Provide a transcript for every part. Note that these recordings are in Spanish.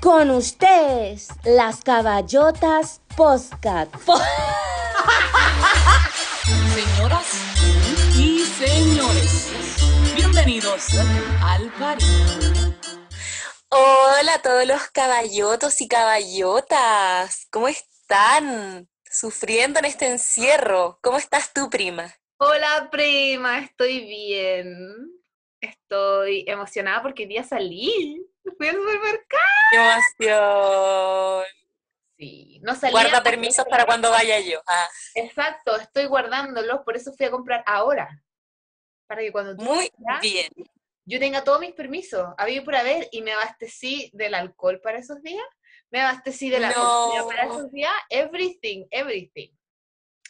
Con ustedes, las caballotas Postcat. Señoras y señores, bienvenidos al party. Hola a todos los caballotos y caballotas. ¿Cómo están? Sufriendo en este encierro. ¿Cómo estás tú, prima? Hola prima, estoy bien. Estoy emocionada porque hoy día salí. Fui al supermercado. ¡Qué emoción! Sí, no salí. Guarda permisos para cuando vaya yo. Ah, Exacto, estoy guardándolos, por eso fui a comprar ahora. Para que cuando tú muy vayas, bien. yo tenga todos mis permisos, había por haber, y me abastecí del alcohol para esos días, me abastecí de la No. comida para esos días, everything, everything.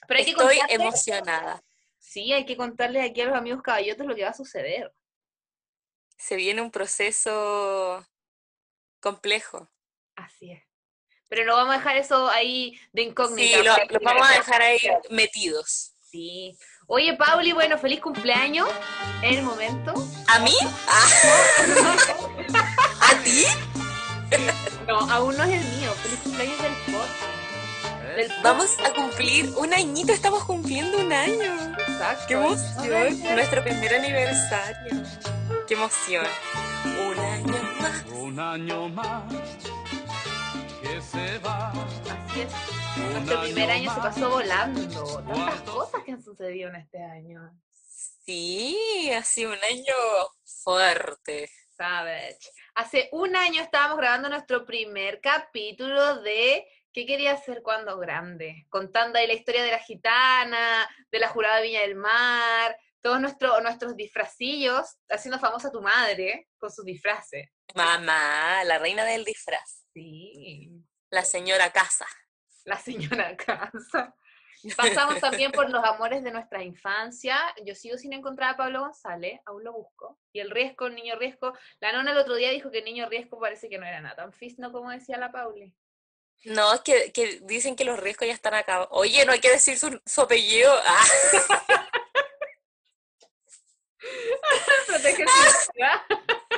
Pero hay que Estoy emocionada. Sí, hay que contarles aquí a los amigos caballotos lo que va a suceder. Se viene un proceso complejo. Así es. Pero no vamos a dejar eso ahí de incógnita. Sí, lo, porque- lo vamos a dejar ahí metidos. Sí. Oye, Pauli, bueno, feliz cumpleaños en el momento. ¿A mí? ¿A ti? No, aún no es el mío. Feliz cumpleaños del podcast. Del Vamos a cumplir un añito, estamos cumpliendo un año. Exacto. ¡Qué emoción! Nuestro primer aniversario. ¡Qué emoción! Un año más. Un año más que se va. Así es. Nuestro primer año se pasó volando. Tantas cosas que han sucedido en este año. Sí, ha sido un año fuerte. Savage. Hace un año estábamos grabando nuestro primer capítulo de ¿Qué quería hacer cuando grande? Contando ahí la historia de la gitana, de la jurada de Viña del Mar, todos nuestros nuestros disfrazillos, haciendo famosa a tu madre con sus disfraces. Mamá, la reina del disfraz. Sí. La señora casa. La señora Casa. Pasamos también por los amores de nuestra infancia. Yo sigo sin encontrar a Pablo González, aún lo busco. Y el riesgo, el niño riesgo. La nona el otro día dijo que el niño riesgo parece que no era nada tan fisno como decía la Pauli. No, es que, que dicen que los riesgos ya están acá. Oye, no hay que decir su, su apellido. Ah, Protege su identidad.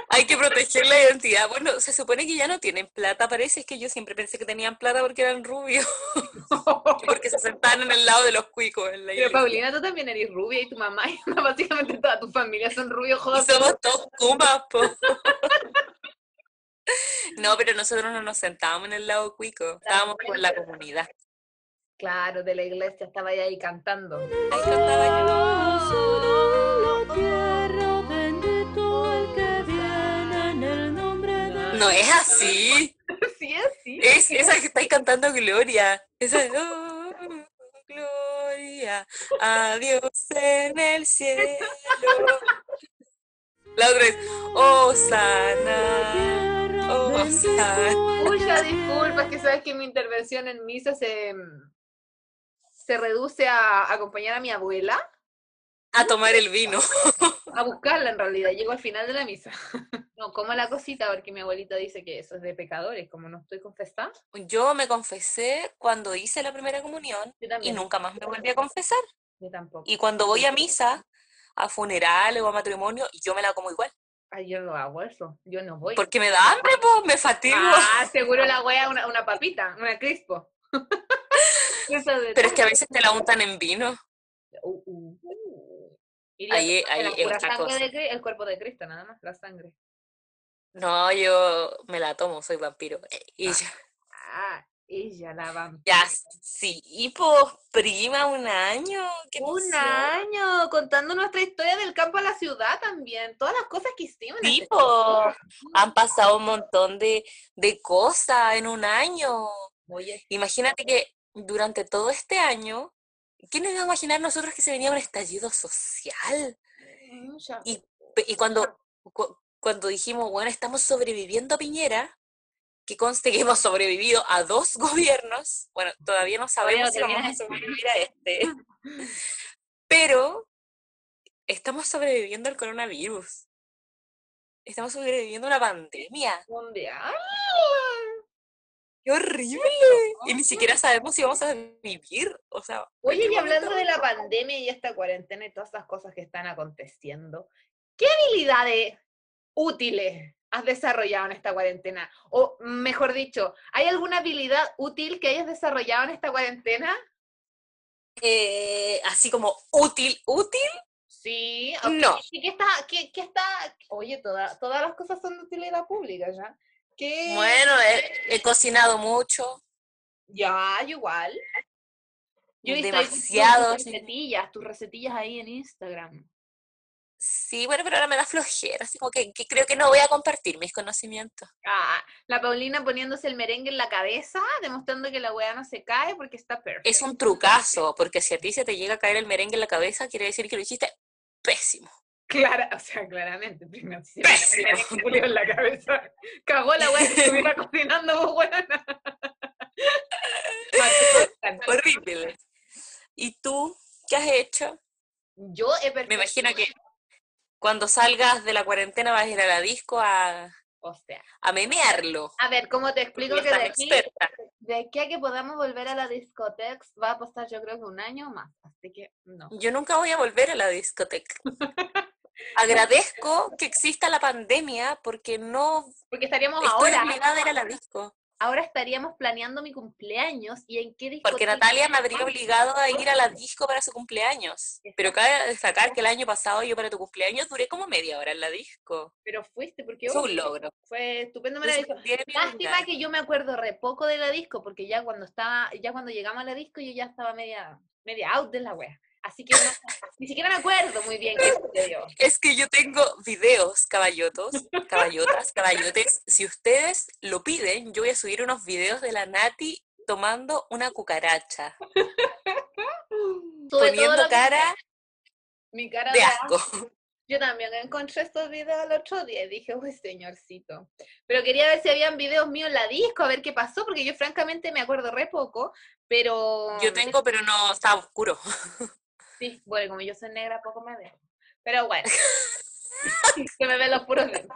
hay que proteger la identidad. Bueno, se supone que ya no tienen plata, parece. Es que yo siempre pensé que tenían plata porque eran rubios. y porque se sentaban en el lado de los cuicos en la Pero iglesia. Paulina, tú también eres rubia y tu mamá y básicamente toda tu familia son rubios Y jodas. somos todos kumas, po. No, pero nosotros no nos sentábamos en el lado cuico, estábamos con la comunidad. Claro, de la iglesia, estaba ahí cantando. Ahí cantaba yo. No es así. Sí, es, sí. Es esa que estáis cantando Gloria. Esa es, "Oh, Gloria, adiós en el cielo. La otra es, oh sana, oh sana. Muchas disculpas, que sabes que mi intervención en misa se, se reduce a acompañar a mi abuela, A tomar el vino. a buscarla en realidad. Llego al final de la misa. No, como la cosita, porque mi abuelita dice que eso es de pecadores, como no estoy confesada. Yo me confesé cuando hice la primera comunión y nunca más me volví a confesar. Yo tampoco. Y cuando voy a misa, a funerales o a matrimonio, yo me la como igual. Ay, yo no hago eso. Yo no voy. Porque me da hambre, pues, me fatigo. Ah, seguro la wea una, una papita, una crispo. Pero es que a veces te la untan en vino. Uh, uh. Iría Ahí- a tomar ahí la es pura otra sangre cosa. de Cri- el cuerpo de Cristo, nada más, la sangre. No, yo me la tomo, soy vampiro. Eh, Y ya, Ah, ella la vampira. ya, sí. Y pues, prima, un año. Qué Un emoción. año contando nuestra historia del campo a la ciudad también. Todas las cosas que hicimos. Sí, este po. Han pasado un montón de, de cosas en un año. Oye, Imagínate que durante todo este año, ¿quién nos iba a imaginar nosotros que se venía un estallido social? mucha- Y, y cuando, cu- cuando dijimos, bueno, estamos sobreviviendo a Piñera, que conste que hemos sobrevivido a dos gobiernos, bueno, todavía no sabemos si vamos a sobrevivir a este, pero estamos sobreviviendo al coronavirus. Estamos sobreviviendo a una pandemia. mundial. ¡Qué horrible! Y ni siquiera sabemos si vamos a vivir. O sea, Oye, ¿en y hablando momento? de la pandemia y esta cuarentena y todas estas cosas que están aconteciendo, ¿qué habilidades útiles has desarrollado en esta cuarentena? O mejor dicho, ¿hay alguna habilidad útil que hayas desarrollado en esta cuarentena? Eh, así como útil, útil. Sí, ok. No. ¿Y qué está, qué, qué está? Oye, toda- todas las cosas son de utilidad pública, ¿ya? ¿Qué? Bueno, he, he cocinado mucho. Ya, igual. Yo Demasiado, tus recetillas, tus recetillas ahí en Instagram. Sí, bueno, pero ahora me da flojera, así como que, que creo que no voy a compartir mis conocimientos. Ah, la Paulina poniéndose el merengue en la cabeza, demostrando que la weá no se cae porque está perfecto. Es un trucazo, porque si a ti se te llega a caer el merengue en la cabeza, quiere decir que lo hiciste pésimo. Clara, o sea, claramente, primero si me en la cabeza. Cagó la weá que estuviera cocinando, vos. Horrible. ¿Y tú qué has hecho? Yo he Me imagino que cuando salgas de la cuarentena vas a ir a la disco a, O sea, a memearlo. a ver, ¿cómo te explico que de aquí, experta. de aquí a que podamos volver a la discoteca va a pasar yo creo que un año más, así que no. Yo nunca voy a volver a la discoteca. Agradezco que exista la pandemia porque no Porque estaríamos estoy ahora, obligada a ir a la disco. ahora estaríamos planeando mi cumpleaños y en qué discoteca. Porque Natalia me habría obligado a ir a la disco para su cumpleaños. Pero cabe destacar que el año pasado yo para tu cumpleaños duré como media hora en la disco. Pero fuiste, porque Fue un logro. fue estupendo, mi Lástima que yo me acuerdo re poco de la disco, porque ya cuando estaba, ya cuando llegamos a la disco yo ya estaba media, media out de la wea. Así que no- ni siquiera me acuerdo muy bien qué sucedió. Es que yo tengo videos, caballotos, caballotas, caballotes. Si ustedes lo piden, yo voy a subir unos videos de la Nati tomando una cucaracha, Tuve poniendo cara mi cara de asco. Yo también encontré estos videos el otro día y dije, uy, señorcito. Pero quería ver si habían videos míos en la disco, a ver qué pasó, porque yo francamente me acuerdo re poco, pero... Yo tengo, pero no, está oscuro. Sí, bueno, como yo soy negra, poco me veo. Pero bueno. que me ven los puros dientes.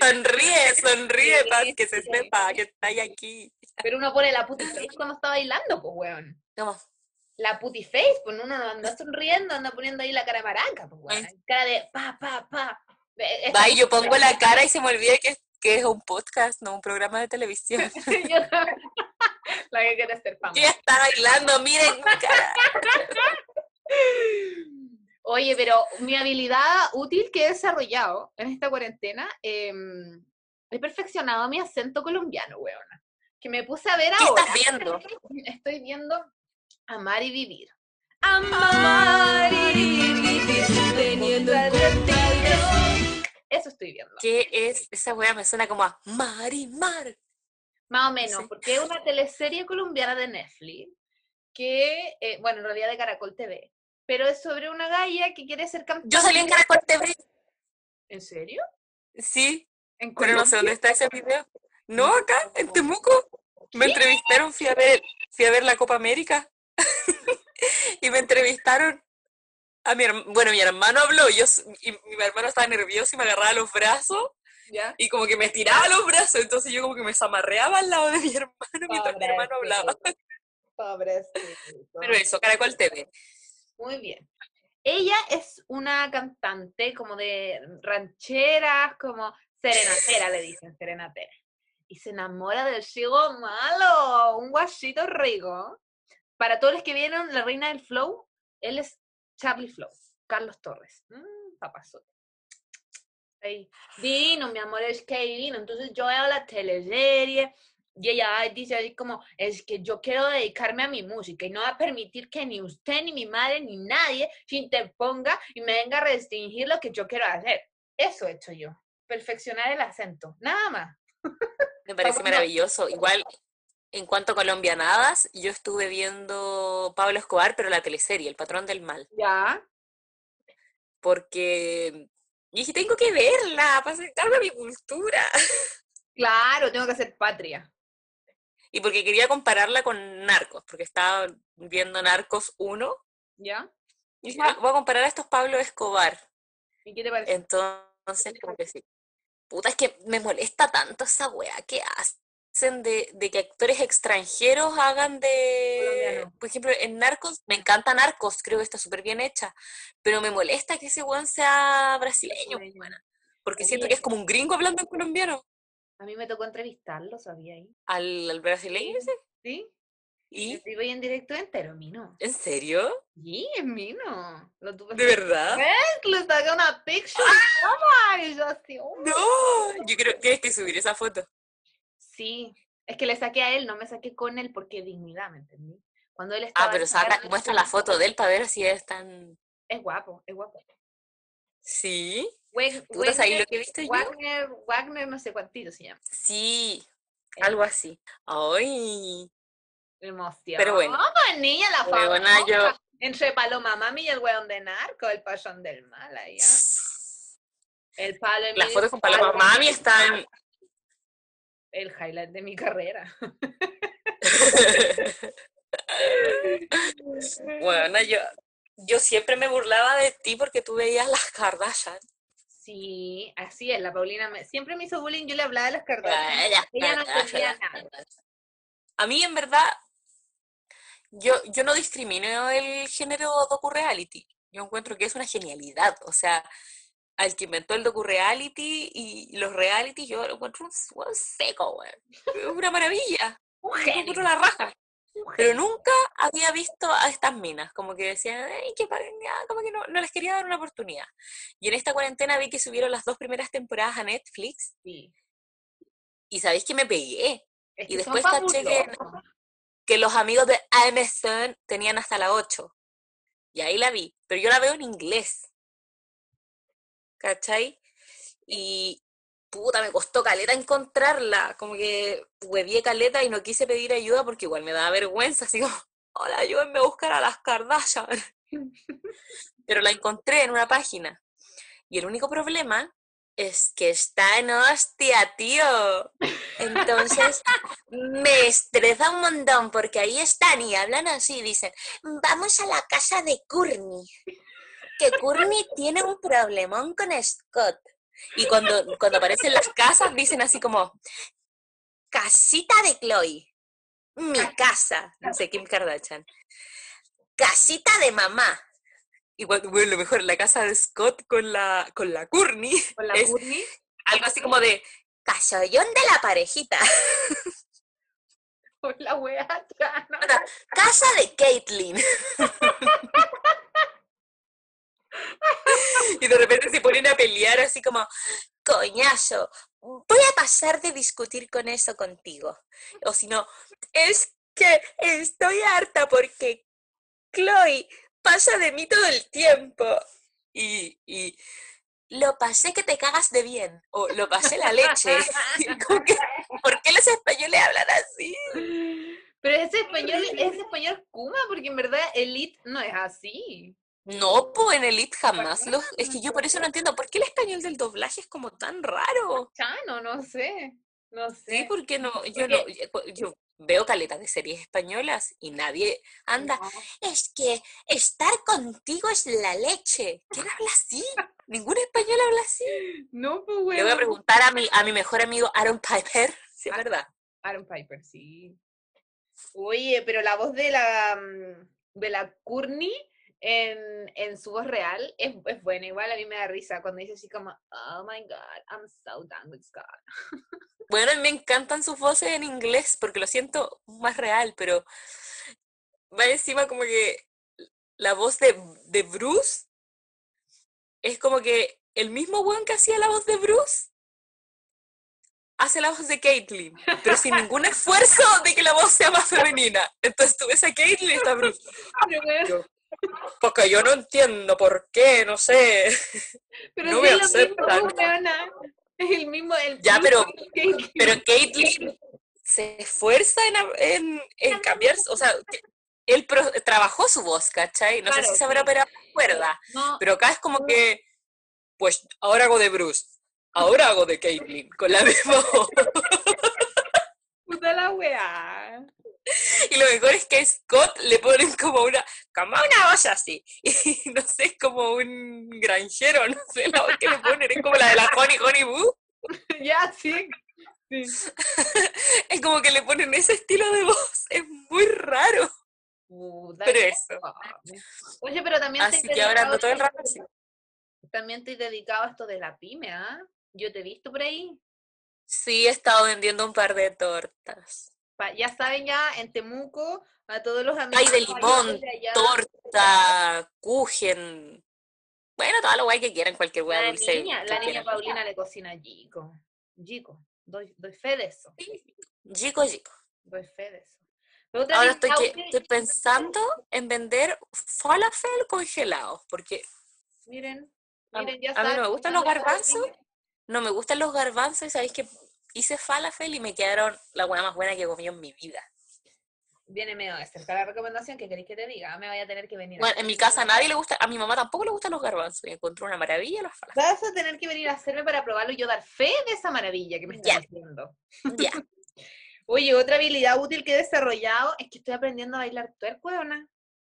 Sonríe, sonríe, Sí, para que se sí. sepa que está aquí. Pero uno pone la puti face cuando está bailando, pues, weón. ¿Cómo? La puti face, pues uno no anda sonriendo, anda poniendo ahí la cara de maraca, pues, weón. Cara de pa, pa, pa. Va, y yo pongo la cara y se me olvida que, que es un podcast, no un programa de televisión. Yo también. la que quiere ser famosa. Ella está bailando, miren mi cara. Oye, pero mi habilidad útil que he desarrollado en esta cuarentena, em, he perfeccionado mi acento colombiano, weona. Que me puse a ver ¿Qué ahora. estás viendo? Estoy viendo Amar y Vivir. Amar y vivir teniendo en cuenta- Eso estoy viendo. ¿Qué es? Esa wea me suena como a Marimar. Más o menos, Sí. porque es una teleserie colombiana de Netflix, que, eh, bueno, en realidad de Caracol TV, pero es sobre una galla que quiere ser cantante. Yo salí en Caracol TV, ¿En serio? sí, ¿En pero no sé dónde está ese video. No, acá, en Temuco. Me entrevistaron, fui a ver, fui a ver la Copa América. y me entrevistaron a mi hermano. Bueno, mi hermano habló, yo, y mi hermano estaba nervioso y me agarraba los brazos. ¿Ya? Y como que me estiraba los brazos, entonces yo como que me zamarreaba al lado de mi hermano mientras mi hermano hablaba. Pobrecito. Pero eso, Caracol TV. Muy bien. Ella es una cantante como de rancheras, como serenatera, le dicen, serenatera. Y se enamora del chico malo, un guachito rico. Para todos los que vieron La Reina del Flow, él es Charlie Flow, Carlos Torres. Mm, papazote. Ahí. Divino, mi amor, es que divino. Entonces yo veo la teleserie y ella dice así como, es que yo quiero dedicarme a mi música y no va a permitir que ni usted, ni mi madre, ni nadie se interponga y me venga a restringir lo que yo quiero hacer. Eso he hecho yo. Perfeccionar el acento. Nada más. Me parece maravilloso. Igual, en cuanto a colombianadas, yo estuve viendo Pablo Escobar, pero la teleserie, El Patrón del Mal, Ya. porque dije, tengo que verla para acercarme a mi cultura. Claro, tengo que hacer patria. Y porque quería compararla con Narcos, porque estaba viendo Narcos 1. ¿Ya? Y dije, "Ah, voy a comparar a estos Pablo Escobar. ¿Y qué te parece? Entonces, como que sí. Puta, es que me molesta tanto esa weá que de, de que actores extranjeros hagan de. Colombiano. Por ejemplo, en Narcos, me encanta Narcos, creo que está súper bien hecha. Pero me molesta que ese weón sea brasileño. Brasileño. porque siento que es como un gringo hablando en colombiano. A mí me tocó entrevistarlo, ¿sabía ahí? Al, al brasileño ese. ¿Sí? ¿Y? Y voy en directo entero, Mino. ¿En serio? Sí, es Mino. Lo tuve ¿De verdad? Le saqué una picture. ¡Ah! Y yo así, oh. No, yo creo que tienes que subir esa foto. Sí, es que le saqué a él, no me saqué con él porque dignidad, ¿me entendí? Cuando él estaba Ah, pero en saca, muestra la foto de él para ver si es tan... Es guapo, es guapo. Sí. Weg- Puta, ¿sabes Wagner- lo que viste yo? Wagner, Wagner, no sé cuántito se llama. Sí, algo así. Ay, Emoción. Pero bueno. pues, niña, la Huevona, famosa. yo- Entre Paloma Mami y el weón de narco, el pachón del mal ahí, ¿ah? El palo en las mi fotos con Paloma Mami están... El highlight de mi carrera. Bueno, yo, yo siempre me burlaba de ti porque tú veías las Kardashian. Sí, así es, la Paulina me- siempre me hizo bullying, yo le hablaba de las Kardashian. Las Ella no entendía nada. A mí, en verdad, yo, yo no discrimino el género docu-reality. Yo encuentro que es una genialidad. O sea, al que inventó el docu-reality y los reality, yo lo encuentro un, un seco. Es una maravilla. Un genio, la raja. Pero nunca había visto a estas minas, como que decían, "Ay, ya", como que no, no les quería dar una oportunidad. Y en esta cuarentena vi que subieron las dos primeras temporadas a Netflix Sí. y sabéis que me pegué, Es Y que después caché que- que los amigos de Amazon tenían hasta la 8. Y ahí la vi, pero yo la veo en inglés. ¿Cachai? Y puta, me costó caleta encontrarla, como que huevié caleta y no quise pedir ayuda porque igual me daba vergüenza, así como, hola, ayúdenme a buscar a las Kardashian. Pero la encontré en una página. Y el único problema es que está en hostia, tío. Entonces me estresa un montón porque ahí están y hablan así, dicen, vamos a la casa de Courtney. Que Courtney tiene un problemón con Scott. Y cuando, cuando aparecen las casas dicen así como, casita de Chloe, mi casa, dice Kim Kardashian. Casita de mamá. Y cuando, bueno, lo mejor, la casa de Scott con la, con la Courtney Con la es Courtney, algo así como de casollón de la parejita. la wea. Casa de Caitlyn. y de repente se ponen a pelear así como, coñazo, voy a pasar de discutir con eso contigo. O si no, es que estoy harta porque Chloe pasa de mí todo el tiempo. Y, y lo pasé que te cagas de bien. O lo pasé la leche. Que, ¿Por qué los españoles hablan así? Pero ese español, ese español Kuma, porque en verdad Elite no es así. No, pues en Elite jamás. Los, es que yo por eso no entiendo. ¿Por qué el español del doblaje es como tan raro? Chano, no sé. No sé. Sí, porque no, yo no, yo- veo caletas de series españolas y nadie anda. No. Es que estar contigo es la leche. ¿Quién habla así? Ningún español habla así. No, pues Le voy a preguntar a mi, a mi mejor amigo Aaron Piper, si es Ah. verdad. Aaron Piper, sí. Oye, pero la voz de la mm, de la Courtney en, en su voz real es, es buena. Igual a mí me da risa cuando dice así como, oh my god, I'm so done with Scott. Bueno, me encantan sus voces en inglés porque lo siento más real, pero va encima como que la voz de, de Bruce es como que el mismo weón que hacía la voz de Bruce hace la voz de Caitlyn, pero sin ningún esfuerzo de que la voz sea más femenina. Entonces tú ves a Caitlyn y está Bruce. Pero, Porque yo no entiendo por qué, no sé. pero no sí me es lo mismo, aceptan. Es el mismo. El Ya, mismo pero- que- Pero Caitlyn se esfuerza en, en, en cambiar, o sea, él pro- trabajó su voz, ¿cachai? No sé si se habrá operado la cuerda, No, pero acá es como que, pues ahora hago de Bruce, ahora hago de Caitlyn, con la misma voz. puta la weá. Y lo mejor es que a Scott le ponen como una, como una voz así, y no sé, es como un granjero, no sé, la voz que le ponen es como la de la Honey Honey Boo, ya, sí. sí. es como que le ponen ese estilo de voz, es muy raro. Puta Pero eso. Oye, pero también Así tengo que ahora ando otra- todo el rato así. también te he dedicado a esto de la pyme, ¿ah? Yo te he visto por ahí. Sí, he estado vendiendo un par de tortas. Pa- ya saben ya, en Temuco, a todos los amigos. Ay, de limón, parientes de allá, torta, kuchen. Bueno, toda la guay que quieran, cualquier La hueá dulce. niña, la niña. Paulina le cocina Gico. Gico. Doy, doy fe de eso. Chico, chico. Doy fe de eso. Ahora estoy, que- Pauli, estoy pensando en vender falafel congelados, porque Miren, A- miren, ya a mí no me gustan los garbanzos. no me gustan los garbanzos y sabéis que hice falafel y me quedaron la hueá más buena que he comido en mi vida. Viene medio de cerca la recomendación que queréis que te diga. Me voy a tener que venir. a Bueno, en mi casa a nadie le gusta, a mi mamá tampoco le gustan los garbanzos y encontró una maravilla los falafel. Vas a tener que venir a hacerme para probarlo y yo dar fe de esa maravilla que me estás haciendo. Ya. Oye, otra habilidad útil que he desarrollado es que estoy aprendiendo a bailar tuerco.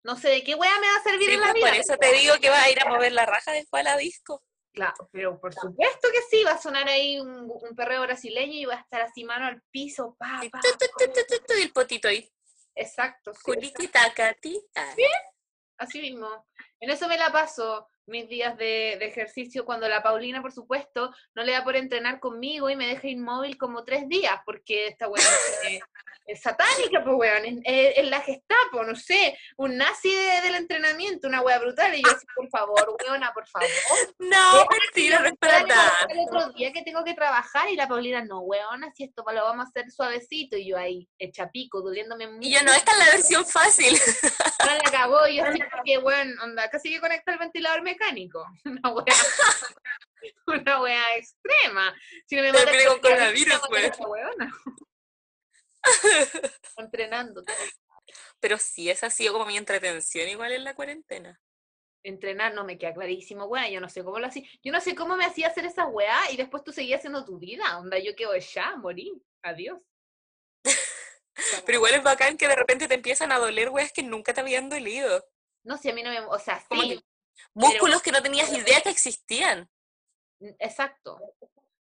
No sé de qué wea me va a servir Sí, en la pues, vida. por eso te digo que vas a ir a mover la raja después a la disco. Claro, pero por supuesto que sí, va a sonar ahí un, un perreo brasileño y va a estar así mano al piso, pa, pa, tu, tu, tu, el potito ahí. Exacto, sí. Ah. así mismo. En eso me la paso mis días de, de ejercicio cuando la Paulina, por supuesto, no le da por entrenar conmigo y me deja inmóvil como tres días porque esta weón es, es satánica, pues weón, es, es- es la gestapo, no sé, un nazi de- del entrenamiento, una wea brutal. Y yo así, por favor, weona, por favor. No, no. El otro día que tengo que trabajar y la Paulina, no, weona, si esto lo vamos a hacer suavecito. Y yo ahí, hecha pico, doliéndome mucho. Y yo no, esta es la versión fácil. Ahora la cagó y yo así que, bueno, onda, casi que conecta el ventilador mecánico. Una wea, una wea extrema. Si no me mata Terminé con coronavirus, weona. Entrenando. Pero sí, esa ha sido como mi entretención igual en la cuarentena. Entrenar no me queda clarísimo, weá. Yo no sé cómo lo hacía. Yo no sé cómo me hacía hacer esa weá y después tú seguías haciendo tu vida. Onda, yo quedo ya, morí. Adiós. Pero igual es bacán que de repente te empiezan a doler weas que nunca te habían dolido. No sé, a mí no me. O sea, sí, que músculos que no tenías idea que existían. exacto.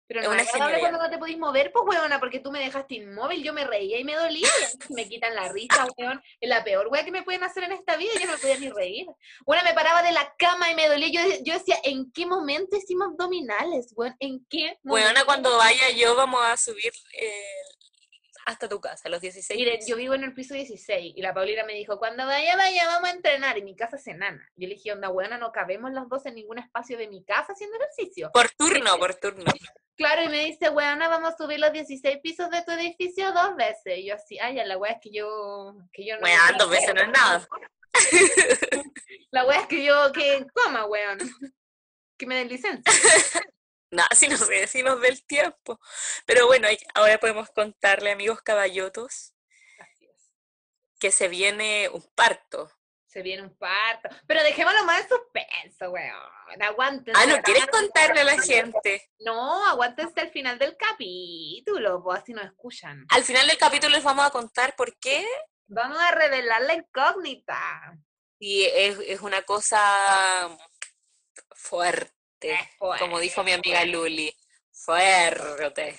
Pero Es no es cuando no te podís mover, pues, weona, porque tú me dejaste inmóvil, yo me reía y me dolía, me quitan la risa, weón. Es la peor weá que me pueden hacer en esta vida, yo no me podía ni reír. Una me paraba de la cama y me dolía, yo, yo decía, ¿en qué momento hicimos abdominales, weón? ¿En qué momento? Bueno, cuando vaya yo vamos a subir eh, hasta tu casa, los 16. Miren, yo vivo en el piso 16 y la Paulina me dijo, cuando vaya, vaya, vamos a entrenar. Y mi casa es enana. Yo le dije, onda, buena, no cabemos las dos en ningún espacio de mi casa haciendo ejercicio. Por turno, por turno. Claro, y me dice, weona, vamos a subir los 16 pisos de tu edificio dos veces. Y yo así, ay, la wea es que yo, que yo no... Dos veces no es nada. La wea es que yo, que coma, weón. Que me den licencia. Nada, si no sé si nos dé el tiempo. Pero bueno, ahora podemos contarle, amigos caballotos, que se viene un parto. Se viene un parto. Pero dejémoslo más en suspenso, weón. Aguántense. Ah, ¿no quieres contarle a la gente? No, aguántense al final del capítulo, pues así nos escuchan. Al final del capítulo les vamos a contar por qué. Vamos a revelar la incógnita. Y es, es una cosa fuerte, Es fuerte. como dijo mi amiga Luli. Fuerte.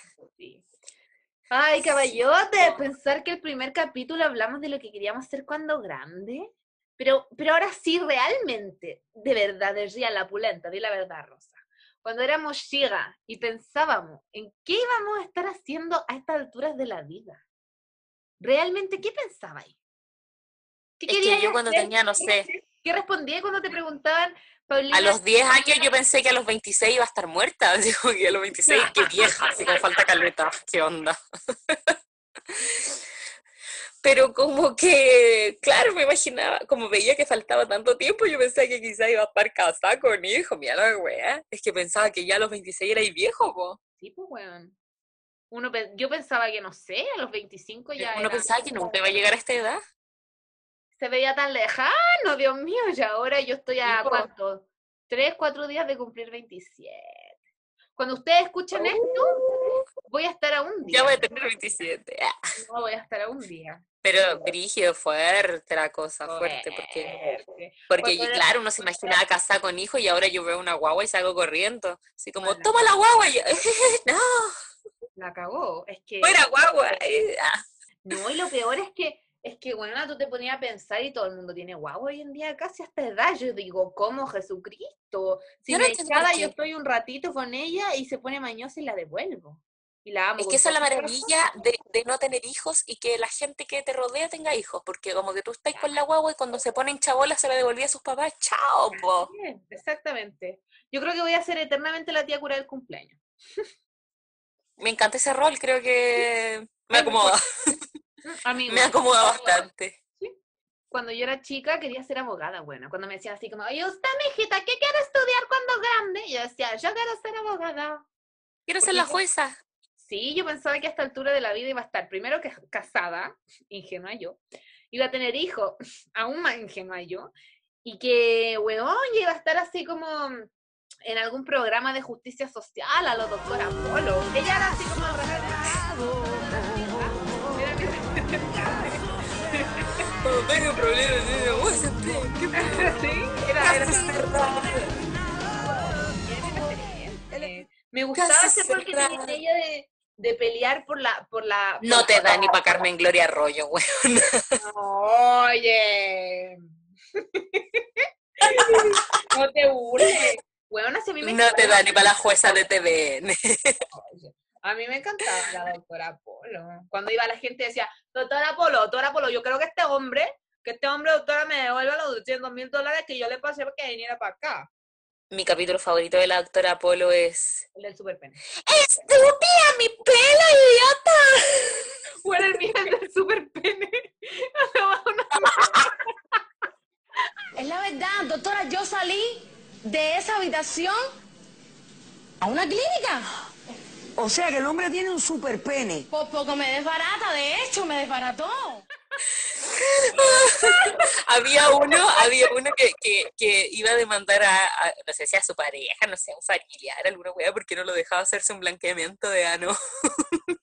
Ay, caballote, pensar que el primer capítulo hablamos de lo que queríamos hacer cuando grande. Pero, pero ahora sí, realmente, de verdad, de real, la pulenta, di la verdad, Rosa. Cuando éramos chiga y pensábamos en qué íbamos a estar haciendo a estas alturas de la vida. ¿Realmente qué pensabais? ¿Qué Es que yo cuando hacer? tenía, no sé, ¿Qué respondía cuando te preguntaban, Paulina? a los 10 años yo pensé que a los 26 iba a estar muerta. Como que a los 26, qué vieja, así como falta caleta, qué onda. Pero como que, claro, me imaginaba, como veía que faltaba tanto tiempo, yo pensaba que quizás iba a estar casada con hijo, mira la weá. Es que pensaba que ya a los 26 era viejo, po. Sí, pues, weón. Uno, yo pensaba que, no sé, a los 25 ya Uno era- pensaba que nunca iba a llegar a esta edad. Se veía tan lejano, Dios mío, y ahora yo estoy a. ¿cuánto? Tres, cuatro días de cumplir 27. Cuando ustedes escuchen esto, voy a estar a un día. Ya voy a tener 27. ah. No, voy a estar a un día. Pero brígido, fuerte la cosa, fuerte, porque... Porque, claro, uno se imaginaba casada con hijo y ahora yo veo una guagua y salgo corriendo. Así como, toma la guagua. Y yo, no, La cagó. Es que. fuera guagua. eh, ah. No, y lo peor es que Es que, bueno, tú te ponías a pensar y todo el mundo tiene guau hoy en día casi hasta edad. Yo digo, ¿cómo Jesucristo? Si Yo no me echada, yo estoy un ratito con ella y se pone mañosa y la devuelvo. Y la amo. Es que esa es la maravilla de, de no tener hijos y que la gente que te rodea tenga hijos, porque como que tú estás con la guagua y cuando se ponen chabolas se la devolvía a sus papás, chao, po. Exactamente. Yo creo que voy a ser eternamente la tía cura del cumpleaños. Me encanta ese rol, creo que me acomoda, A mí me acomoda bastante. Cuando yo era chica quería ser abogada, bueno. Cuando me decían así como, oye, usted, mijita, ¿qué quiere estudiar cuando grande? Yo decía, yo quiero ser abogada. Quiero Porque ser la yo- jueza. Sí, yo pensaba que a esta altura de la vida iba a estar primero que casada, ingenua yo, iba a tener hijos, aún más ingenua yo, y que, weón, ya iba a estar así como en algún programa de justicia social a lo doctor Apolo. Ella era así como tengo problemas, digo, "Uy, Santiago, ¿qué Sí, era, era Casa cerrada". Eh, Me gustaba ese rol que tenía ella de, de pelear por la, por la. No te la- da ni para Carmen Gloria Arroyo, güey. Oye. no te burles. Si a mí me No te da ni para la jueza de TVN. Oye, A mí me encantaba la doctora Polo. Cuando iba la gente decía, doctora Polo, doctora Polo, yo creo que este hombre, que este hombre, doctora, me devuelva los 200 mil dólares que yo le pasé para que viniera para acá. Mi capítulo favorito de la doctora Apolo es El del superpene. ¡Estúpida, mi pelo, idiota! Bueno, el mío es del superpene. Es la verdad, doctora, yo salí de esa habitación a una clínica. O sea que el hombre tiene un super pene. Por poco me desbarata, de hecho, me desbarató. había uno, había uno que, que, que iba a demandar a, a- no sé si a su pareja, no sé, a un familiar, alguna wea, porque no lo dejaba hacerse un blanqueamiento de ano.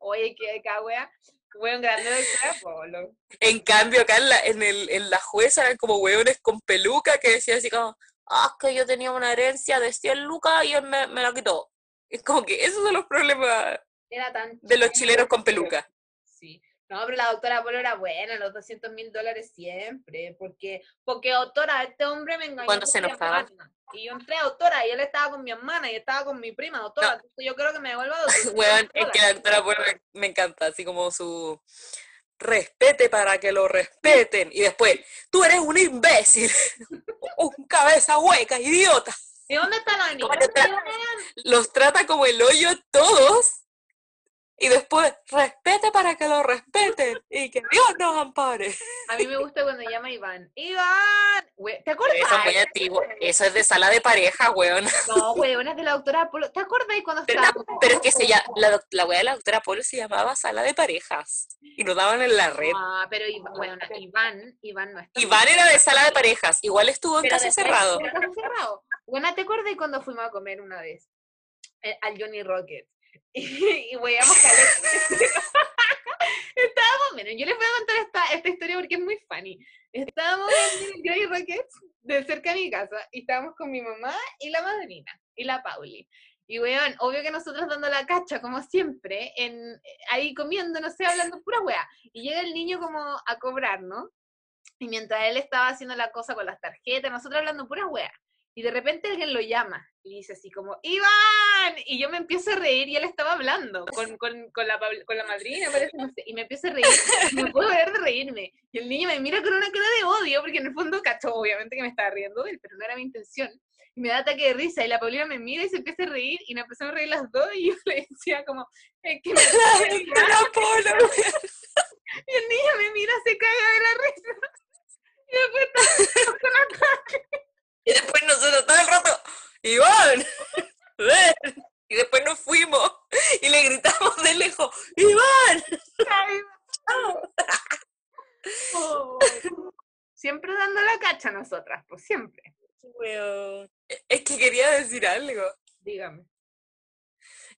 Oye, qué cagüea. Buen grande doctora Polo. En cambio, acá en la, en el, en la jueza eran como hueones con peluca que decían así como, ah, es que yo tenía una herencia de 100 lucas y él me, me la quitó. Es como que esos son los problemas Era tan de los chilenos con peluca. Sí. No, pero la doctora Polo era buena, los 200 mil dólares siempre. Porque, porque doctora, este hombre me engañó. Cuando se mi enojaba. Y yo entré, doctora, y él estaba con mi hermana y estaba con mi prima, doctora. No. yo creo que me devuelva 200 Weón, es que la doctora Polo me, me encanta, así como su respete para que lo respeten. Y después, tú eres un imbécil, un cabeza hueca, idiota. ¿Y dónde está la niña? tra- los trata como el hoyo a todos. Y después, respete para que lo respeten. Y que Dios nos ampare. A mí me gusta cuando llama Iván. ¡Iván! We- ¿Te acuerdas? Eso es muy antiguo. Eso es de sala de pareja, weón. No, weón, es de la doctora Polo. ¿Te acuerdas cuando Pero, estábamos? pero es que se llama, la, la wea de la doctora Polo se llamaba sala de parejas. Y nos daban en la red. Ah, pero Iván, bueno, Iván, Iván no está. Iván era de sala de parejas. Igual estuvo en Pero cerrado. fue caso cerrado. Bueno, ¿te acuerdas cuando fuimos a comer una vez? Eh, al Johnny Rocket. Y, y caleta. Estábamos, miren, yo les voy a contar esta, esta historia porque es muy funny. Estábamos en el Johnny Rocket de cerca de mi casa y estábamos con mi mamá y la madrina y la Pauli. Y weón, obvio que nosotros dando la cacha, como siempre, en, ahí comiendo, no sé, hablando pura wea. Y llega el niño como a cobrar, ¿no? Y mientras él estaba haciendo la cosa con las tarjetas, nosotros hablando pura wea. Y de repente alguien lo llama y dice así como, ¡Iván! Y yo me empiezo a reír y él estaba hablando con, con, con, la, con la madrina, parece, no sé, y me empiezo a reír, y no puedo ver de reírme. Y el niño me mira con una cara de odio, porque en el fondo cachó, obviamente, que me estaba riendo de él, pero no era mi intención. Y me da ataque de risa, y la Paulina me mira y se empieza a reír, y nos empezamos a reír las dos, y yo le decía como, es que me... Y el niño me mira, se caga de la risa. Y después está con cara. Y después nosotros todo el rato, Iván, ven. Y después nos fuimos y le gritamos de lejos, Iván. Oh. Siempre dando la cacha a nosotras, pues siempre. Weón. Es que quería decir algo. Dígame,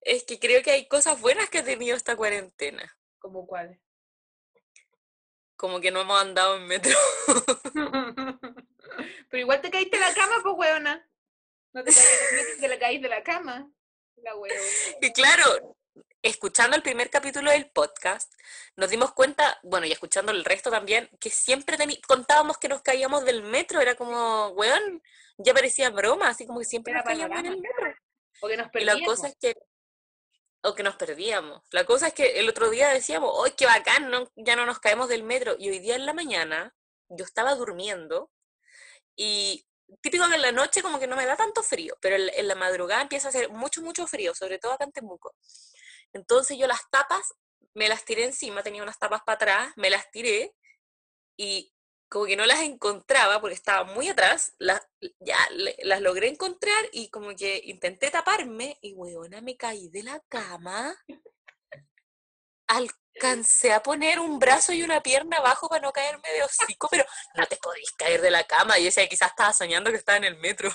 Es que creo que hay cosas buenas que ha tenido esta cuarentena. ¿como cuál? Como que no hemos andado en metro. Pero igual te caíste de la cama, pues, weona. No te caíste, te la caíste de la cama. La weona. Y claro, escuchando el primer capítulo del podcast, nos dimos cuenta, bueno, y escuchando el resto también, que siempre contábamos que nos caíamos del metro, era como, weón, ya parecía broma, así como que siempre Era nos caíamos en el metro. Porque nos Y la perdíamos. cosa es que, o que nos perdíamos. La cosa es que el otro día decíamos, ¡ay, qué bacán! no- ya no nos caemos del metro. Y hoy día en la mañana, yo estaba durmiendo y típico que en la noche como que no me da tanto frío, pero en, la madrugada empieza a hacer mucho, mucho frío, sobre todo acá en Temuco. Entonces yo las tapas me las tiré encima, tenía unas tapas para atrás, me las tiré y como que no las encontraba porque estaba muy atrás, las, ya las logré encontrar y como que intenté taparme y weona me caí de la cama. Alcancé a poner un brazo y una pierna abajo para no caerme de hocico, pero no te podéis caer de la cama. Y yo decía, quizás estaba soñando que estaba en el metro.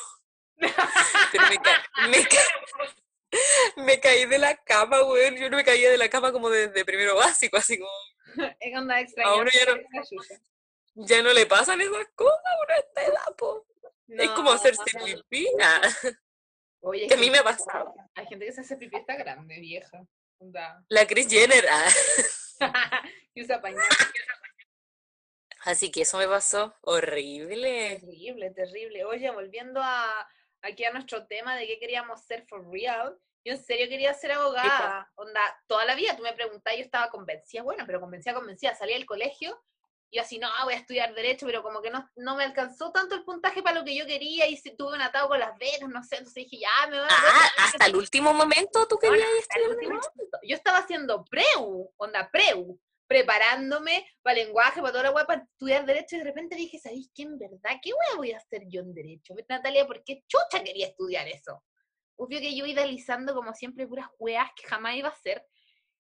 Pero me, ca- me ca- me caí de la cama, weón. Yo no me caía de la cama como desde primero básico, así como Es onda extraña. A uno ya no- ya no le pasan esas cosas a uno a esta edad, po. Es como hacerse pipí. Ah, Oye, que a mí me ha pasado. Hay gente que se hace pipí está grande, vieja. La Kris Jenner. ah. y usa pañal. Así que eso me pasó horrible. Terrible, terrible. Oye, volviendo a aquí a nuestro tema de qué queríamos ser for real. Yo en serio quería ser abogada. Onda, toda la vida tú me preguntabas, yo estaba convencida, bueno, pero convencida, convencida. Salí del colegio yo así, no, voy a estudiar Derecho, pero como que no, no me alcanzó tanto el puntaje para lo que yo quería y tuve un atado con las becas, no sé. Entonces dije, ya, me voy a. Ah, hasta el último momento tú querías el estudiar último momento. Yo estaba haciendo preu, onda preu, preparándome para lenguaje, para toda la weá, para estudiar derecho, y de repente dije, ¿sabéis qué en verdad? ¿Qué weá voy a hacer yo en derecho? Natalia, ¿por qué chucha quería estudiar eso? Obvio que yo idealizando como siempre puras weas que jamás iba a hacer.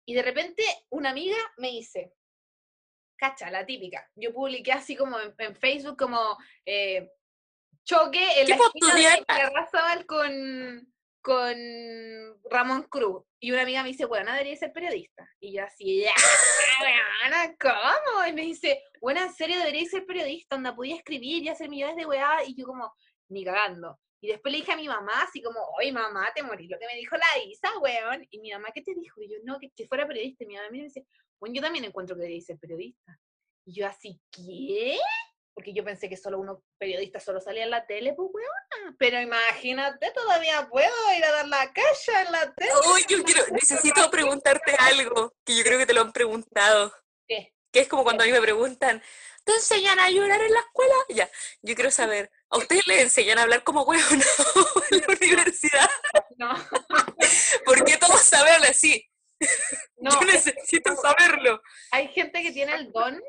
Y de repente una amiga me dice, cacha, la típica. Yo publiqué así como en, en Facebook como eh, choque en ¿Qué la esquina de con, con Ramón Cruz. Y una amiga me dice, bueno, debería ser periodista. Y yo así, ya, weona, ¿cómo? Y me dice, bueno, en serio debería ser periodista, onda, podía escribir y hacer millones de weá. Y yo como, ni cagando. Y después le dije a mi mamá, así como, oye, mamá, te morí lo que me dijo la Isa, weón. Y mi mamá, ¿qué te dijo? Y yo, no, que, que fuera periodista. Y mi mamá me dice, bueno, yo también encuentro que debería ser periodista. Y yo así, ¿qué? Porque yo pensé que solo uno periodista solo salía en la tele, pues weona. Pero imagínate, todavía puedo ir a dar la calle en la tele. Uy, yo quiero, necesito preguntarte algo que yo creo que te lo han preguntado. ¿Qué? Que es como cuando a mí me preguntan, ¿te enseñan a llorar en la escuela? Ya, yo quiero saber, ¿a ustedes les enseñan a hablar como huevo en la universidad? No, ¿Por qué todos saben así? No, Yo necesito saberlo. hay gente que tiene el don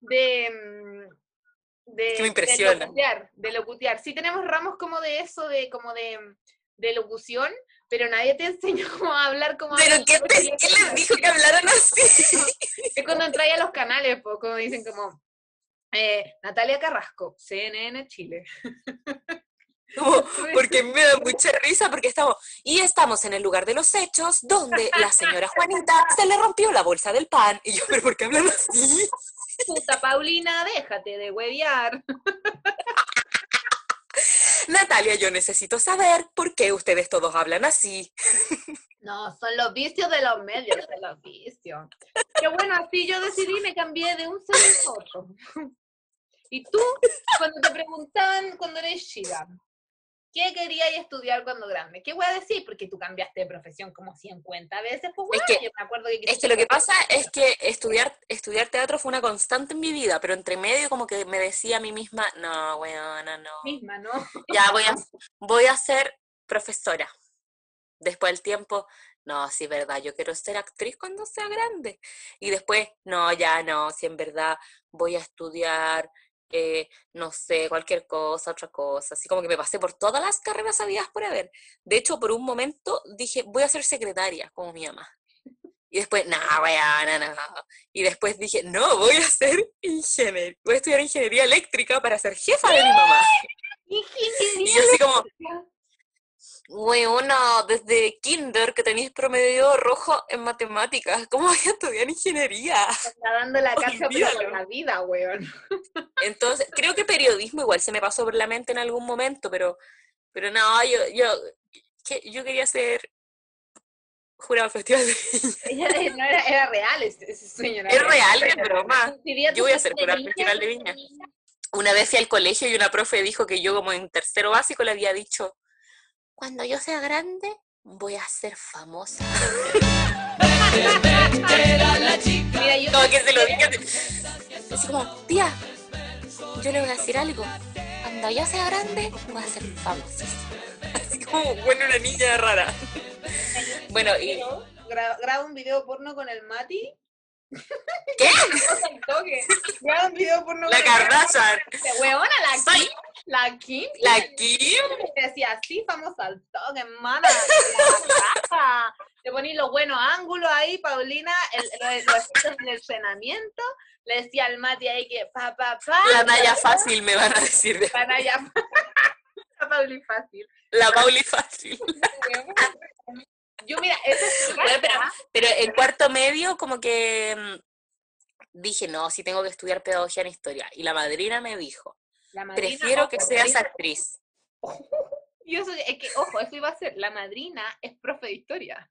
de, mm, de, Que me impresiona. de locutear, de locutear. Sí tenemos ramos como de eso, de como de, de locución, pero nadie te enseñó cómo hablar como ¿Pero qué, te- qué les dijo que hablaran así? Es cuando entráis a los canales, pues, como dicen como eh, Natalia Carrasco, CNN Chile. Como, porque me da mucha risa porque estamos, y estamos en el lugar de los hechos donde la señora Juanita se le rompió la bolsa del pan. Y yo, ¿pero por qué hablan así? Puta Paulina, déjate de huevear. Natalia, yo necesito saber por qué ustedes todos hablan así. No, son los vicios de los medios, son los vicios. Que bueno, así yo decidí, me cambié de un ser a otro. Y tú, cuando te preguntaban cuando eres chica, ¿qué querías estudiar cuando grande? ¿Qué voy a decir? Porque tú cambiaste de profesión como 50 veces, pues bueno, que- yo me acuerdo que... Es que lo que pasa es que estudiar, estudiar teatro fue una constante en mi vida, pero entre medio como que me decía a mí misma, no, weona, no. misma, ¿no? Ya voy a, voy a ser profesora. Después del tiempo, no, sí, verdad, yo quiero ser actriz cuando sea grande. Y después, no, ya no, si en verdad voy a estudiar, eh, no sé, cualquier cosa, otra cosa. Así como que me pasé por todas las carreras habidas por haber. De hecho, por un momento dije, voy a ser secretaria, como mi mamá. Y después, no, weona, no. Y después dije, no, voy a ser ingeniero. Voy a estudiar ingeniería eléctrica para ser jefa de mi mamá. Y yo así como, Weona, desde kinder que tenéis promedio rojo en matemáticas, ¿cómo voy a estudiar ingeniería? Está dando la casa pero con la vida, weón. Entonces, creo que periodismo igual se me pasó por la mente en algún momento, pero, pero no, yo, yo, que- yo quería ser jurado Festival de Viña. Ella no era, era real ese, ese sueño. no Es era real, es broma. Yo voy a ser jurado Festival de Viña. Una vez fui al colegio y una profe dijo que yo como en tercero básico le había dicho, cuando yo sea grande voy a ser famosa. Mira, yo Como que se lo dije así- como, tía, yo le voy a decir algo. Cuando yo sea grande voy a ser famosa. Así como, bueno, una niña rara. Bueno, y gra- graba un video porno con el Mati. ¿Qué? Graba un video porno la con el Mati. Kardashian, Huevona, la Soy- Kim. La Kim. la Kim, Te decía así, famosa al toque, hermana. la. Te poní los buenos ángulos ahí, Paulina, el, los, los efectos del entrenamiento. Le decía al Mati ahí que pa, pa, pa. la Naya fácil me van a decir. de- Para allá. A Pauli fácil. La Pauli fácil. Yo, mira, esa es Bueno, pero, pero en cuarto medio como que mm, dije, no, sí tengo que estudiar pedagogía en historia. Y la madrina me dijo, La madrina, prefiero que seas madrina- actriz. Y eso, es que, ojo, eso iba a ser. La madrina es profe de historia.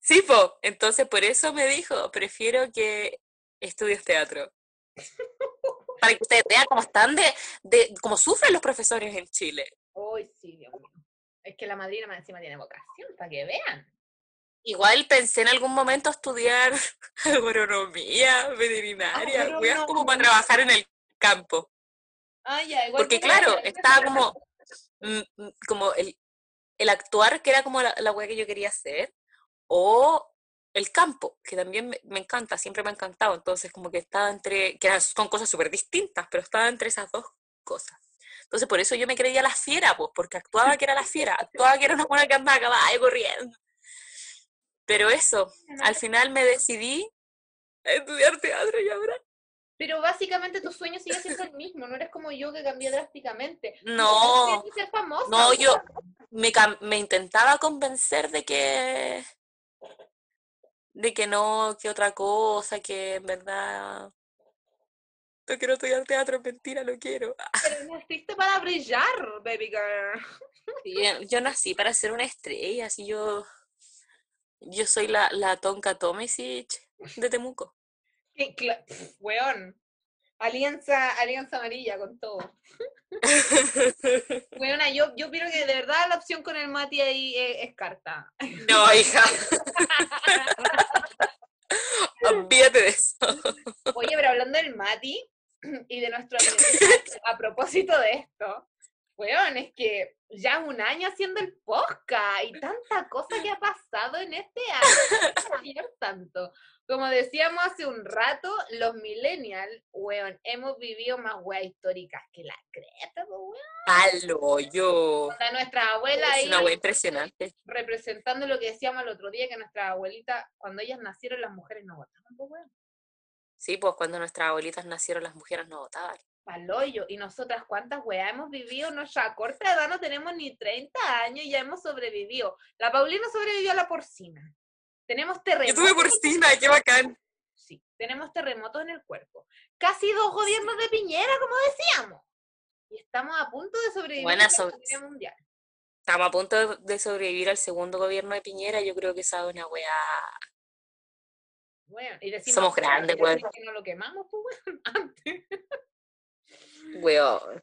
Sí, po. Entonces por eso me dijo, prefiero que estudies teatro. Para que ustedes vean cómo están de, de cómo sufren los profesores en Chile. Uy, sí, Dios mío. Es que la madrina más encima tiene vocación, para que vean. Igual pensé en algún momento estudiar agronomía, veterinaria, weas como para trabajar en el campo. Ah, ya, igual. Porque que claro, la- estaba como, mm, mm, como el, el actuar, que era como la, la wea que yo quería hacer, o el campo, que también me, me encanta, siempre me ha encantado. Entonces, como que estaba entre, que eran- son cosas súper distintas, pero estaba entre esas dos cosas. Entonces, por eso yo me creía la fiera, pues, porque actuaba que era la fiera, actuaba que era una buena que andaba a caballo corriendo. Pero eso, al final me decidí a estudiar teatro y ahora. Pero básicamente tu sueño sigue siendo el mismo, no eres como yo que cambié drásticamente. No, que ser famosa. no, yo me, me intentaba convencer de que de que no, que otra cosa, que en verdad no quiero estudiar teatro, mentira, lo quiero. Pero naciste para brillar, baby girl. Yo nací para ser una estrella, así yo yo soy la, la Tonka Tomisic de Temuco. Weón. Alianza, alianza amarilla con todo. Weona, yo, yo opino que de verdad la opción con el Mati ahí es, es carta. No, hija. Olvídate de eso. Oye, pero hablando del Mati y de nuestro amigo, a propósito de esto, weón, es que ya un año haciendo el podcast y tanta cosa que ha pasado en este año. tanto. Como decíamos hace un rato, los millennials, weón, hemos vivido más weas históricas que la creta, weón. Palo, yo. Nuestra abuela Es ahí una wea impresionante. representando lo que decíamos el otro día, que nuestra abuelita, cuando ellas nacieron, las mujeres no votaban, weón. Sí, pues cuando nuestras abuelitas nacieron, las mujeres no votaban. Paloyo. Y nosotras, ¿cuántas weas hemos vivido? Nuestra corta edad no tenemos ni 30 años y ya hemos sobrevivido. La Paulina sobrevivió a la porcina. Tenemos Yo terremotos. tuve porcina, qué bacán. Sí, tenemos terremotos en el cuerpo. Casi dos gobiernos de Piñera, como decíamos. Y estamos a punto de sobrevivir Buena a la so- pandemia mundial. Estamos a punto de- sobrevivir al segundo gobierno de Piñera. Yo creo que esa es una weá. Bueno, y decimos, Somos grandes, ¿quiere weón. decir que no lo quemamos, pues, weón, antes. Weón.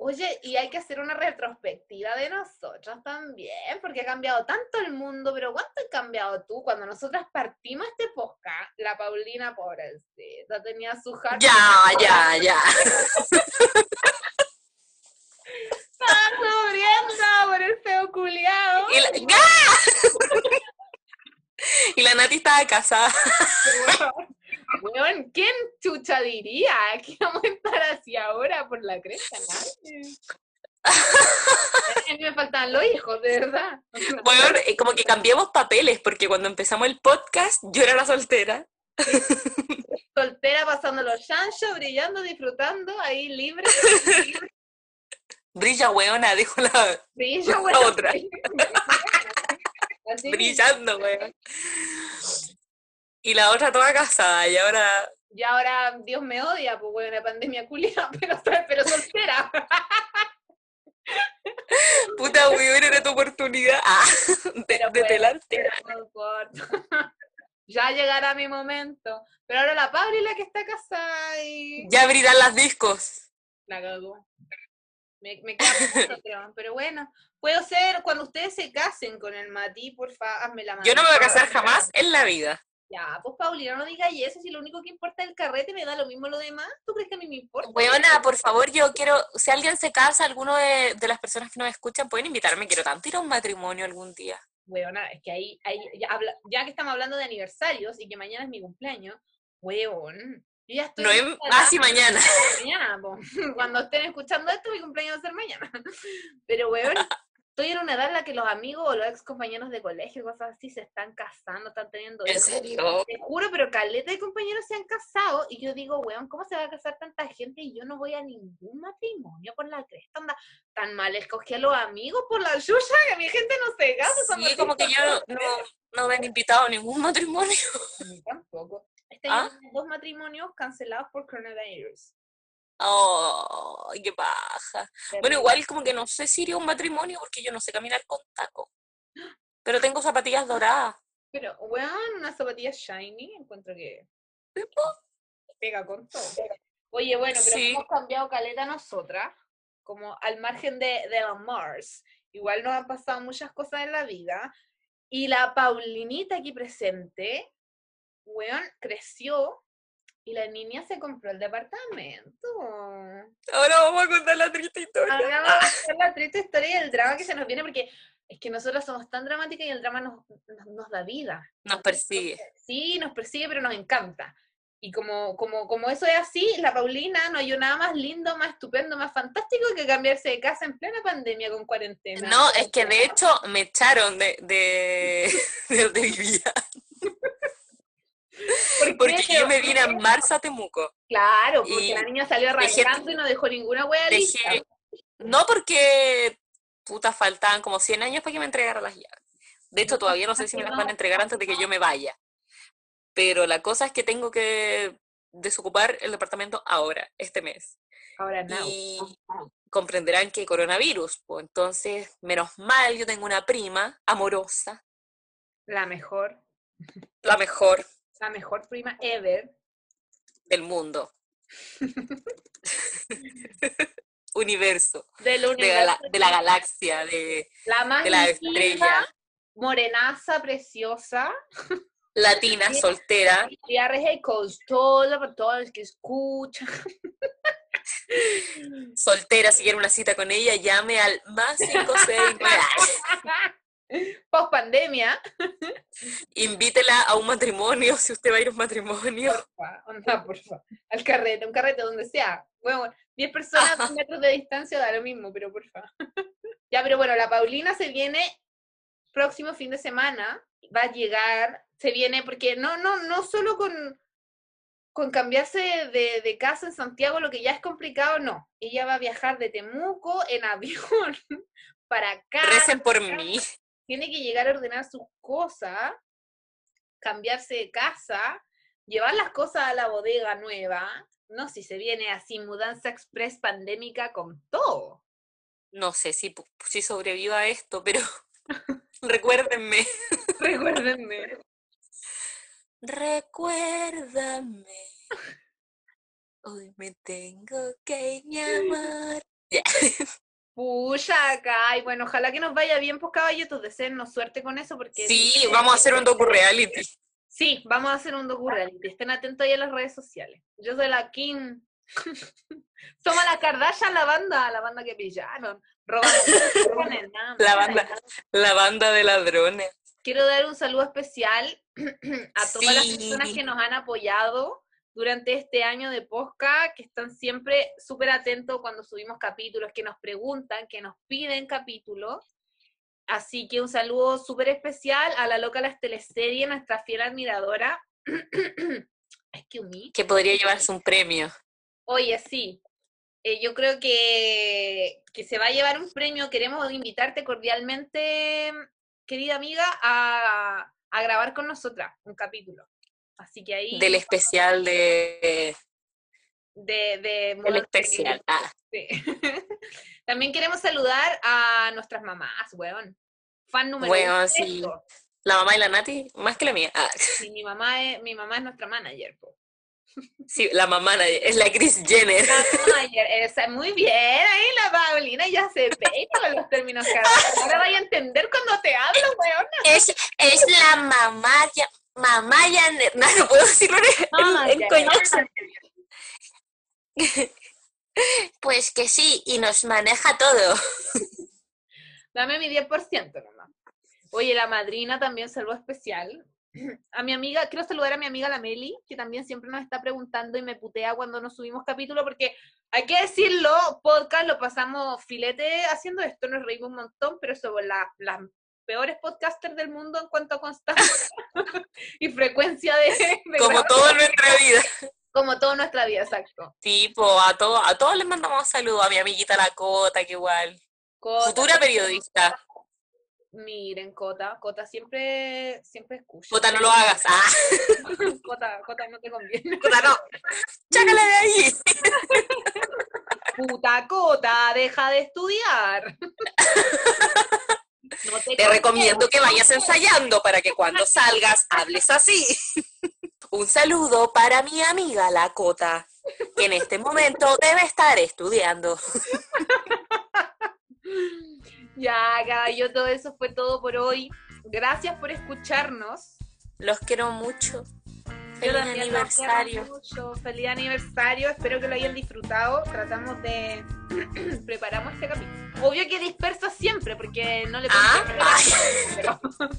Oye, y hay que hacer una retrospectiva de nosotros también, porque ha cambiado tanto el mundo, pero ¿cuánto has cambiado tú? Cuando nosotras partimos este podcast, la Paulina, pobrecita, tenía su hard Ya, ya, ya. estaba sufriendo por el feo culiao. Y la, ¡Ya! Y la Nati estaba casada. Weón, ¿quién chucha diría que vamos a estar así ahora por la cresta? Nadie. A mí me faltan los hijos, de verdad. Bueno, eh, como que cambiamos papeles, porque cuando empezamos el podcast, yo era la soltera. Soltera pasando los chanchos, brillando, disfrutando, ahí libre. Brilla weona, dijo la Brillo, La otra. Brillando, weón. Y la otra toda casada, y ahora. Y ahora Dios me odia, pues bueno, la pandemia culia, pero, pero soltera. Puta, weón, era tu oportunidad ah, de, Pero de no ya llegará mi momento. Pero ahora la Pablo es la que está casada y Ya abrirán las discos. la cagó. Me, me otro, pero bueno, puedo ser cuando ustedes se casen con el Mati, porfa, hazme la Yo no me voy a mano. casar jamás en la vida. Ya, pues Paulina, no digas eso, si lo único que importa es el carrete, me da lo mismo lo demás. ¿Tú crees que a mí me importa? Weona, por favor, yo quiero, si alguien se casa, alguno de, de las personas que nos escuchan, pueden invitarme, quiero tanto ir a un matrimonio algún día. Weona, es que ahí, ahí ya, habla- ya que estamos hablando de aniversarios y que mañana es mi cumpleaños, weón, yo ya estoy No es, una ah, edad- sí, mañana. mañana, po. cuando estén escuchando esto, mi cumpleaños va a ser mañana. Pero, weón, estoy en una edad en la que los amigos o los ex compañeros de colegio, cosas así, se están casando, están teniendo ¿En hijos. serio? Te juro, pero caleta de compañeros se han casado y yo digo, weón, ¿cómo se va a casar tanta gente y yo no voy a ningún matrimonio por la cresta? Anda, tan mal escogí a los amigos por la yuya que mi gente no se casa. son Sí, como que yo no, no me han invitado a ningún matrimonio. Mí tampoco. Este ¿Ah? año dos matrimonios cancelados por coronavirus. Oh, qué paja. Bueno, igual como que no sé si iría a un matrimonio porque yo no sé caminar con taco. Pero tengo zapatillas doradas. Pero, weón, una zapatilla shiny, encuentro que Sí, po. pega con todo. Oye, bueno, pero Sí. hemos cambiado caleta nosotras, como al margen de, de la Mars. Igual nos han pasado muchas cosas en la vida. Y la Paulinita aquí presente, weón, creció y la niña se compró el departamento. Ahora vamos a contar la triste historia. Ahora vamos a contar la triste historia y el drama que se nos viene, porque es que nosotras somos tan dramáticas y el drama nos, nos, nos da vida. Nos persigue. Sí, nos persigue, pero nos encanta. Y como, como, como eso es así, la Paulina no hay nada más lindo, más estupendo, más fantástico que cambiarse de casa en plena pandemia con cuarentena. No, es que de hecho me echaron de, de, de donde vivía. ¿Por Porque yo me vine en marzo a Temuco. Claro, porque y la niña salió dejé- arrancando y no dejó ninguna wea lista. No porque puta faltaban como 100 años para que me entregara las llaves. De hecho, todavía no sé si me las van a entregar antes de que yo me vaya. Pero la cosa es que tengo que desocupar el departamento ahora, este mes. Ahora no. Y comprenderán que coronavirus, pues entonces, menos mal, yo tengo una prima amorosa, La mejor, la mejor la mejor prima ever. del mundo. Universo, Del de, gala- de la galaxia, de La más de la estrella, morenaza, preciosa. latina, soltera, Y todo para todos los que escuchan. soltera, si quiere una cita con ella, llame al más 569. Post pandemia. Invítela a un matrimonio, si usted va a ir a un matrimonio. Porfa, onda, porfa. Al carrete, un carrete donde sea. Bueno, 10 personas, 10 metros de distancia da lo mismo, pero porfa. ya, pero bueno, la Paulina se viene próximo fin de semana. Va a llegar, se viene, porque no, no, no solo con, con cambiarse de, de casa en Santiago, lo que ya es complicado, no. Ella va a viajar de Temuco en avión para acá. Recen por mí. Tiene que llegar a ordenar sus cosas, cambiarse de casa, llevar las cosas a la bodega nueva. No, si se viene así, mudanza express pandémica con todo. No sé si, si sobreviva a esto, pero recuérdenme. Recuérdenme. Recuérdame. Hoy me tengo que llamar. Ya. Pucha acá, y bueno, ojalá que nos vaya bien, pues caballitos, deseennos suerte con eso, porque... Sí, vamos a hacer un docu-reality. Sí, vamos a hacer un docu-reality, estén atentos ahí a las redes sociales. Yo soy la Kim. Somos la Kardashian, la banda, la banda que pillaron. Robando. La banda, la banda de ladrones. Quiero dar un saludo especial a todas las personas que nos han apoyado durante este año de Posca, que están siempre súper atentos cuando subimos capítulos, que nos preguntan, que nos piden capítulos. Así que un saludo súper especial a la loca las teleseries, nuestra fiel admiradora. es que podría llevarse un premio. Oye, sí. Eh, yo creo que, que se va a llevar un premio. Queremos invitarte cordialmente, querida amiga, a, a grabar con nosotras un capítulo. Así que ahí Del especial de, de, de El especial. Ah, Sí. También queremos saludar a nuestras mamás, weón. Fan número Weón, uno de sí. la mamá y la Nati, más que la mía. Ah, Sí, mi mamá es, mi mamá es nuestra manager, po. sí, la mamá es la Chris Jenner. La manager, esa, muy bien, ahí la Paulina ya se peina con los términos que Ahora vaya a entender cuando te hablo, weón. Es, es la mamá, ya, mamá ya, no, no puedo decirlo en, ya- coñazo. Pues que sí, y nos maneja todo. Dame mi 10% nomás. Oye, la madrina también saludó especial. A mi amiga, quiero saludar a mi amiga la Meli, que también siempre nos está preguntando y me putea cuando nos subimos capítulo, porque hay que decirlo, podcast lo pasamos filete haciendo esto, nos reímos un montón, pero somos la- las peores podcasters del mundo en cuanto a constancia y frecuencia de, de Como todo en nuestra vida. como toda nuestra vida, exacto. Tipo, a todos, a todos les mandamos saludos, a mi amiguita la Cota, que igual. Cota, Futura periodista. Miren, Cota, Cota siempre, siempre escucha. Cota, no lo hagas. Ah, Cota, Cota, no te conviene. Cota, no. Chácala de ahí. Puta Cota, deja de estudiar. No Te recomiendo que vayas ensayando para que cuando salgas hables así. Un saludo para mi amiga la Cota, que en este momento debe estar estudiando. Ya, caballo, todo eso fue todo por hoy. Gracias por escucharnos. Los quiero mucho. Feliz aniversario. mucho. Feliz aniversario. Espero que lo hayan disfrutado. Tratamos de preparamos este capítulo. Obvio que dispersa siempre, porque no le Ah, pero-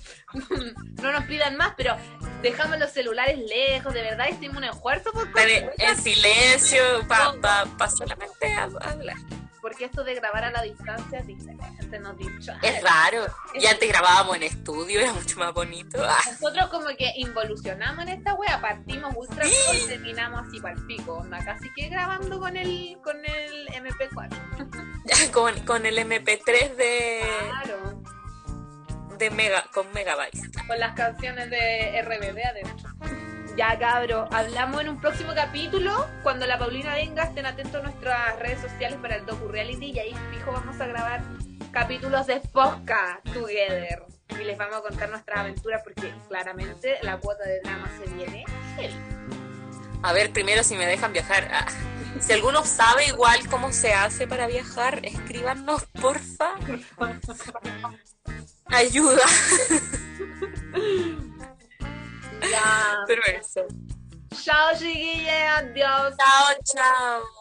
no nos pidan más, pero dejamos los celulares lejos. De verdad, hicimos un esfuerzo por Estar en, en silencio para solamente hab- hablar. Porque esto de grabar a la distancia es diferente, nos dicho. Es raro. Y antes grabábamos en estudio, era mucho más bonito. Ah, Nosotros como que involucionamos en esta wea, partimos ultra pro y terminamos así para el pico, onda, casi que grabando con el, con el MP4. con, con el MP3 de, Claro, de mega, con megabytes. con las canciones de RBD adentro. Ya cabro, hablamos en un próximo capítulo. Cuando la Paulina venga, estén atentos a nuestras redes sociales para el docu reality y ahí fijo vamos a grabar capítulos de podcast together. Y les vamos a contar nuestras aventuras porque claramente la cuota de drama se viene heavy. A ver, primero si me dejan viajar. Ah, Si alguno sabe igual cómo se hace para viajar, escríbanos, porfa. Ayuda. Ya. Pero eso. Chao. Adiós. Chao, chao.